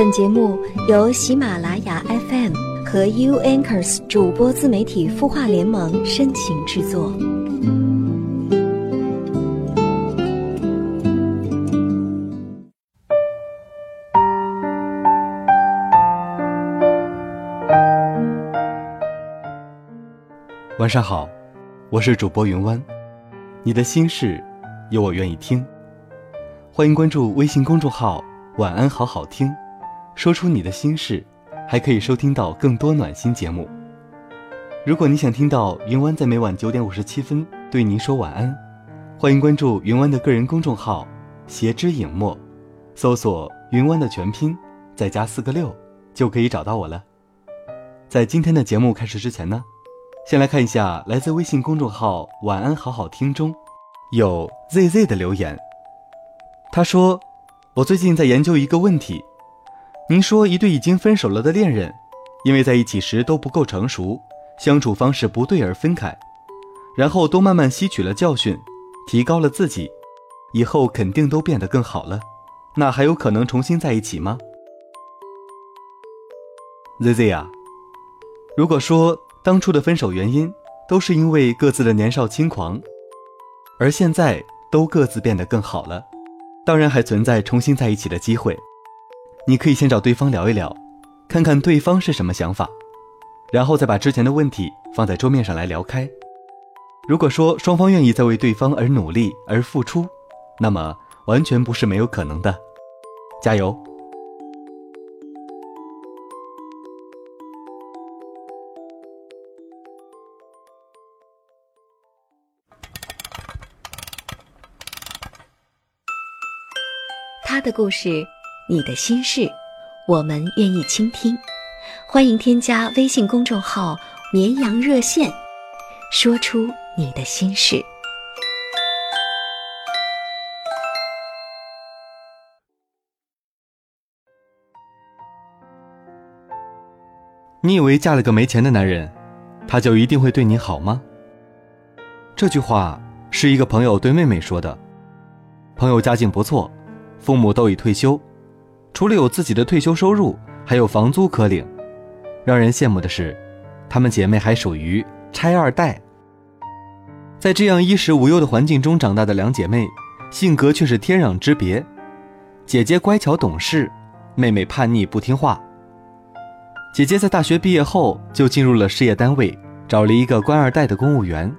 本节目由喜马拉雅 FM 和 U Anchors 主播自媒体孵化联盟深情制作。晚上好，我是主播云湾，你的心事有我愿意听，欢迎关注微信公众号“晚安好好听”，说出你的心事，还可以收听到更多暖心节目。如果你想听到云湾在每晚九点五十七分对您说晚安，欢迎关注云湾的个人公众号“斜之影墨”，搜索“云湾”的全拼，再加四个六，就可以找到我了。在今天的节目开始之前呢。先来看一下来自微信公众号“晚安好好听”中，有 ZZ 的留言。他说：“我最近在研究一个问题。您说一对已经分手了的恋人，因为在一起时都不够成熟，相处方式不对而分开，然后都慢慢吸取了教训，提高了自己，以后肯定都变得更好了。那还有可能重新在一起吗？”ZZ 啊，如果说。当初的分手原因都是因为各自的年少轻狂，而现在都各自变得更好了，当然还存在重新在一起的机会。你可以先找对方聊一聊，看看对方是什么想法，然后再把之前的问题放在桌面上来聊开。如果说双方愿意再为对方而努力而付出，那么完全不是没有可能的。加油！他的故事，你的心事，我们愿意倾听。欢迎添加微信公众号“绵羊热线”，说出你的心事。你以为嫁了个没钱的男人，他就一定会对你好吗？这句话是一个朋友对妹妹说的。朋友家境不错。父母都已退休，除了有自己的退休收入，还有房租可领。让人羡慕的是，她们姐妹还属于拆二代。在这样衣食无忧的环境中长大的两姐妹，性格却是天壤之别。姐姐乖巧懂事，妹妹叛逆不听话。姐姐在大学毕业后就进入了事业单位，找了一个官二代的公务员，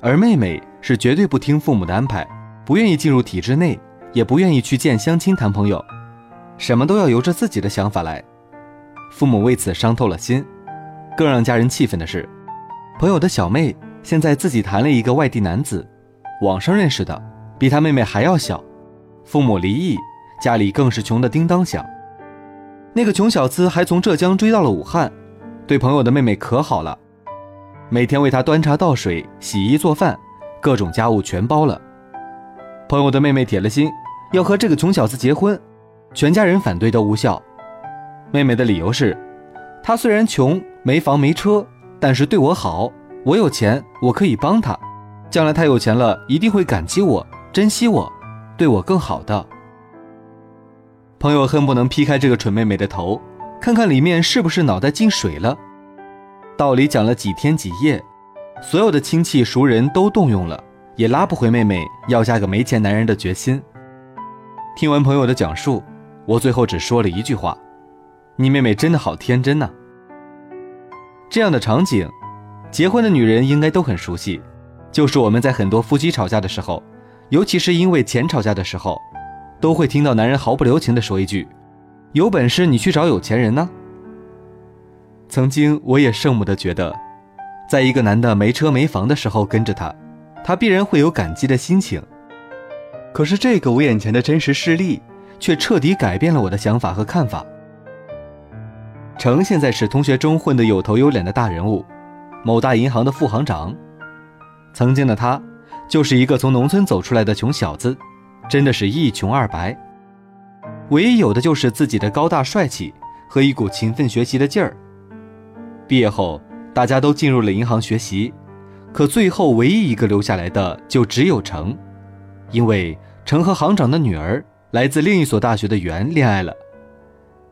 而妹妹是绝对不听父母的安排，不愿意进入体制内。也不愿意去见相亲谈朋友，什么都要由着自己的想法来，父母为此伤透了心。更让家人气愤的是，朋友的小妹现在自己谈了一个外地男子，网上认识的，比他妹妹还要小。父母离异，家里更是穷得叮当响。那个穷小子还从浙江追到了武汉，对朋友的妹妹可好了，每天为她端茶倒水、洗衣做饭，各种家务全包了。朋友的妹妹铁了心。要和这个穷小子结婚，全家人反对都无效。妹妹的理由是，他虽然穷，没房没车，但是对我好。我有钱，我可以帮他。将来他有钱了，一定会感激我，珍惜我，对我更好的。朋友恨不能劈开这个蠢妹妹的头，看看里面是不是脑袋进水了。道理讲了几天几夜，所有的亲戚熟人都动用了，也拉不回妹妹要嫁个没钱男人的决心。听完朋友的讲述，我最后只说了一句话：“你妹妹真的好天真呐。”这样的场景，结婚的女人应该都很熟悉，就是我们在很多夫妻吵架的时候，尤其是因为钱吵架的时候，都会听到男人毫不留情地说一句：“有本事你去找有钱人呢。”曾经我也圣母的觉得，在一个男的没车没房的时候跟着他，他必然会有感激的心情。可是这个我眼前的真实事例，却彻底改变了我的想法和看法。程现在是同学中混得有头有脸的大人物，某大银行的副行长。曾经的他，就是一个从农村走出来的穷小子，真的是一穷二白。唯一有的就是自己的高大帅气和一股勤奋学习的劲儿。毕业后，大家都进入了银行学习，可最后唯一一个留下来的，就只有程。因为程和行长的女儿来自另一所大学的袁恋爱了，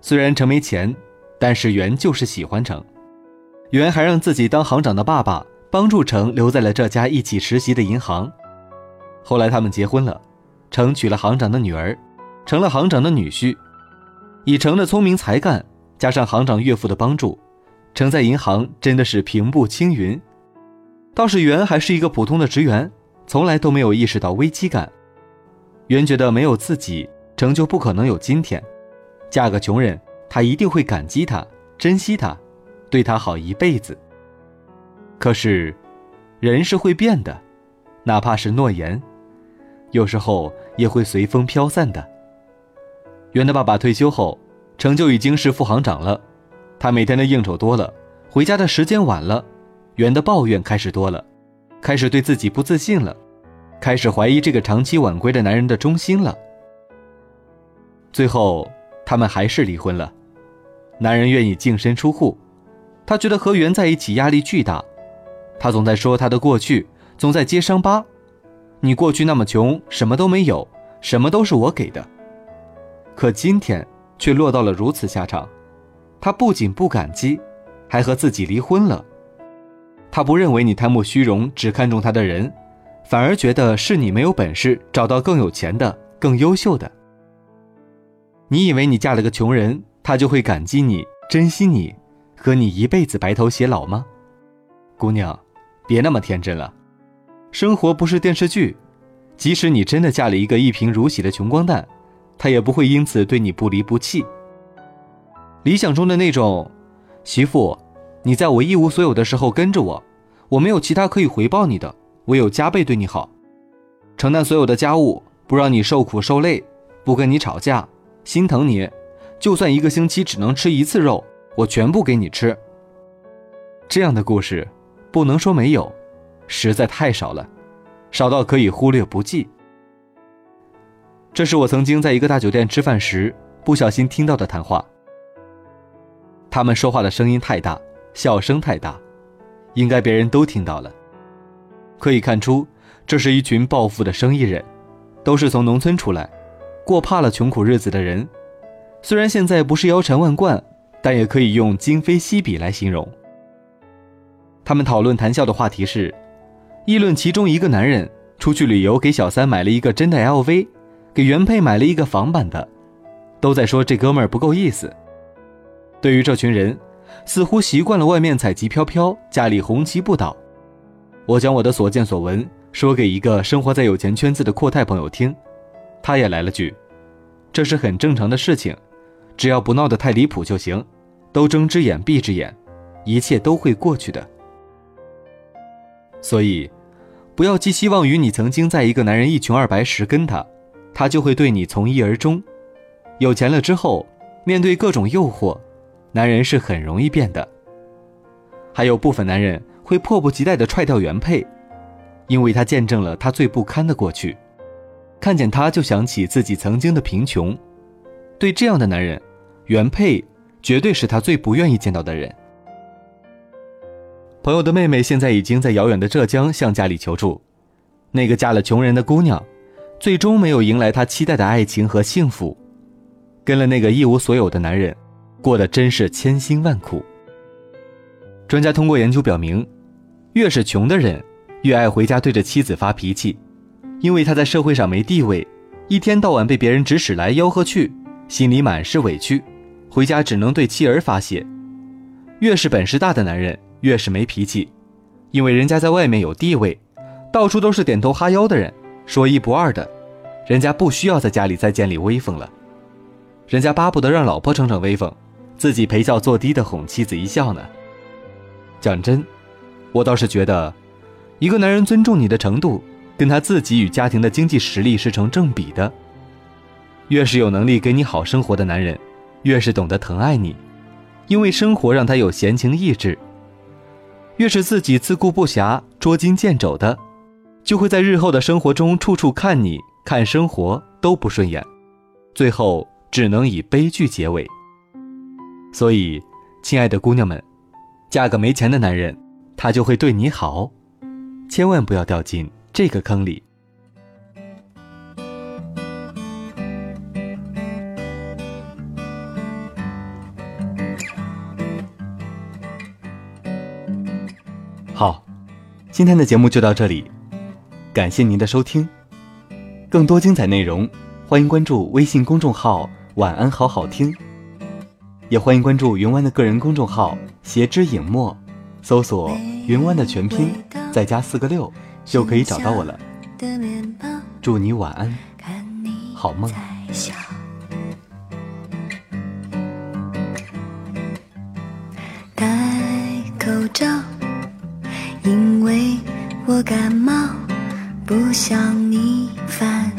虽然程没钱，但是袁就是喜欢程。袁还让自己当行长的爸爸帮助程留在了这家一起实习的银行。后来他们结婚了，程娶了行长的女儿，成了行长的女婿。以程的聪明才干，加上行长岳父的帮助，程在银行真的是平步青云。倒是袁还是一个普通的职员，从来都没有意识到危机感。袁觉得没有自己，成就不可能有今天。嫁个穷人，他一定会感激他，珍惜他，对他好一辈子。可是，人是会变的，哪怕是诺言，有时候也会随风飘散的。袁的爸爸退休后，成就已经是副行长了。他每天的应酬多了，回家的时间晚了，袁的抱怨开始多了，开始对自己不自信了，开始怀疑这个长期晚归的男人的忠心了。最后，他们还是离婚了。男人愿意净身出户，他觉得和袁在一起压力巨大。他总在说他的过去，总在揭伤疤。你过去那么穷，什么都没有，什么都是我给的。可今天却落到了如此下场，他不仅不感激，还和自己离婚了。他不认为你贪慕虚荣，只看重他的人，反而觉得是你没有本事找到更有钱的、更优秀的。你以为你嫁了个穷人，他就会感激你、珍惜你，和你一辈子白头偕老吗？姑娘，别那么天真了。生活不是电视剧，即使你真的嫁了一个一贫如洗的穷光蛋。他也不会因此对你不离不弃。理想中的那种媳妇，你在我一无所有的时候跟着我，我没有其他可以回报你的，唯有加倍对你好，承担所有的家务，不让你受苦受累，不跟你吵架，心疼你，就算一个星期只能吃一次肉，我全部给你吃。这样的故事，不能说没有，实在太少了，少到可以忽略不计。这是我曾经在一个大酒店吃饭时不小心听到的谈话。他们说话的声音太大，笑声太大，应该别人都听到了。可以看出，这是一群暴富的生意人，都是从农村出来，过怕了穷苦日子的人。虽然现在不是腰缠万贯，但也可以用今非昔比来形容。他们讨论谈笑的话题是，议论其中一个男人出去旅游给小三买了一个真的 LV。给原配买了一个仿版的，都在说这哥们儿不够意思。对于这群人，似乎习惯了外面彩旗飘飘，家里红旗不倒。我将我的所见所闻说给一个生活在有钱圈子的阔太朋友听，他也来了句：“这是很正常的事情，只要不闹得太离谱就行，都睁只眼闭只眼，一切都会过去的。”所以，不要寄希望于你曾经在一个男人一穷二白时跟他。他就会对你从一而终。有钱了之后，面对各种诱惑，男人是很容易变的。还有部分男人会迫不及待地踹掉原配，因为他见证了他最不堪的过去，看见他就想起自己曾经的贫穷。对这样的男人，原配绝对是他最不愿意见到的人。朋友的妹妹现在已经在遥远的浙江向家里求助，那个嫁了穷人的姑娘。最终没有迎来他期待的爱情和幸福，跟了那个一无所有的男人，过得真是千辛万苦。专家通过研究表明，越是穷的人，越爱回家对着妻子发脾气，因为他在社会上没地位，一天到晚被别人指使来吆喝去，心里满是委屈，回家只能对妻儿发泄。越是本事大的男人，越是没脾气，因为人家在外面有地位，到处都是点头哈腰的人。说一不二的，人家不需要在家里再建立威风了，人家巴不得让老婆逞逞威风，自己陪笑做低的哄妻子一笑呢。讲真，我倒是觉得，一个男人尊重你的程度，跟他自己与家庭的经济实力是成正比的。越是有能力给你好生活的男人，越是懂得疼爱你，因为生活让他有闲情逸致。越是自己自顾不暇、捉襟见肘的。就会在日后的生活中处处看你看生活都不顺眼，最后只能以悲剧结尾。所以，亲爱的姑娘们，嫁个没钱的男人，他就会对你好，千万不要掉进这个坑里。好今天的节目就到这里感谢您的收听。更多精彩内容欢迎关注微信公众号晚安好好听也欢迎关注云湾的个人公众号携之影墨搜索云湾的全拼再加四个六。就可以找到我了。祝你晚安，好梦。因为我感冒，不想你烦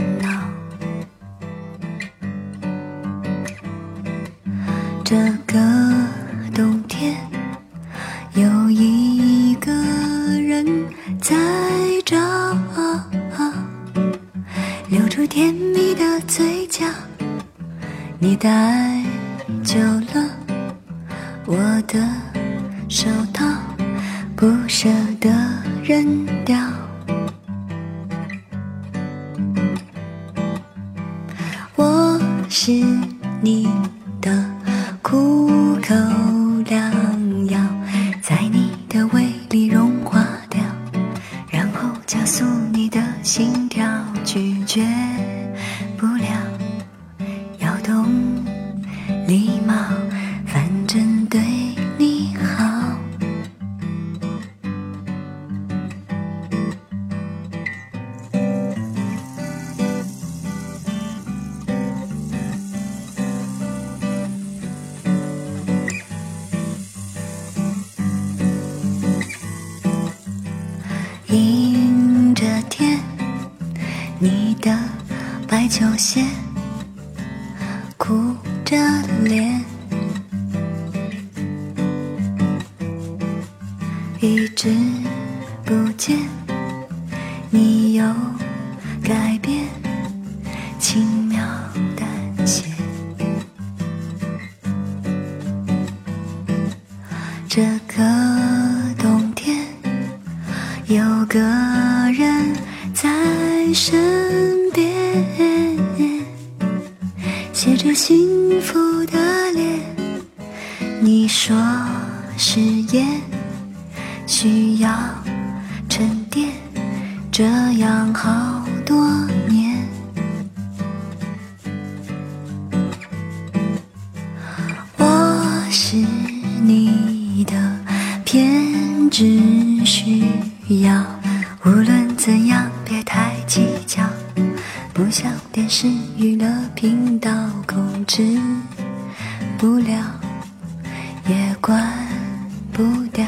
在找，留住甜蜜的嘴角。你带走了我的手套。不舍得扔掉，我是你白球鞋，哭着脸，一直不见你有改变，轻描淡写。这个冬天，有个人在身。这样好多年。我是你的偏执需要，无论怎样别太计较。不像电视娱乐频道控制不了，也关不掉，